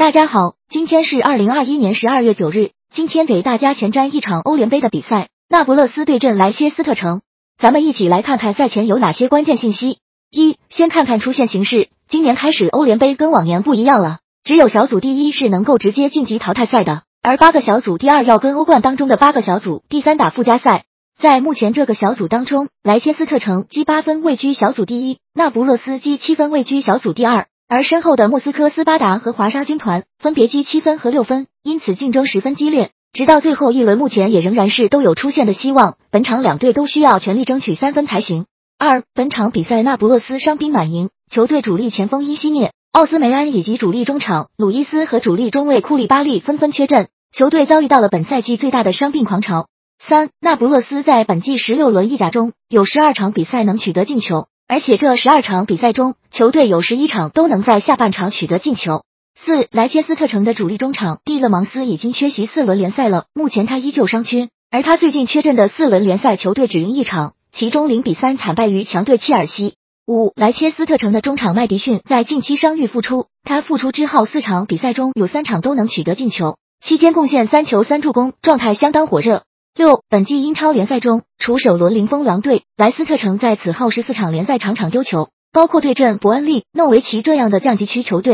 大家好，今天是二零二一年十二月九日。今天给大家前瞻一场欧联杯的比赛，那不勒斯对阵莱切斯特城。咱们一起来看看赛前有哪些关键信息。一，先看看出线形势。今年开始，欧联杯跟往年不一样了，只有小组第一是能够直接晋级淘汰赛的，而八个小组第二要跟欧冠当中的八个小组第三打附加赛。在目前这个小组当中，莱切斯特城积八分位居小组第一，那不勒斯积七分位居小组第二。而身后的莫斯科斯巴达和华沙军团分别积七分和六分，因此竞争十分激烈，直到最后一轮，目前也仍然是都有出线的希望。本场两队都需要全力争取三分才行。二，本场比赛那不勒斯伤兵满营，球队主力前锋因西涅、奥斯梅安以及主力中场鲁伊斯和主力中卫库里巴利纷纷缺阵，球队遭遇到了本赛季最大的伤病狂潮。三，那不勒斯在本季十六轮意甲中有十二场比赛能取得进球。而且这十二场比赛中，球队有十一场都能在下半场取得进球。四，莱切斯特城的主力中场蒂勒芒斯已经缺席四轮联赛了，目前他依旧伤缺，而他最近缺阵的四轮联赛球队只赢一场，其中零比三惨败于强队切尔西。五，莱切斯特城的中场麦迪逊在近期伤愈复出，他复出之后四场比赛中有三场都能取得进球，期间贡献三球三助攻，状态相当火热。六，本季英超联赛中，除首轮零封狼队，莱斯特城在此后十四场联赛场场丢球，包括对阵伯恩利、诺维奇这样的降级区球队。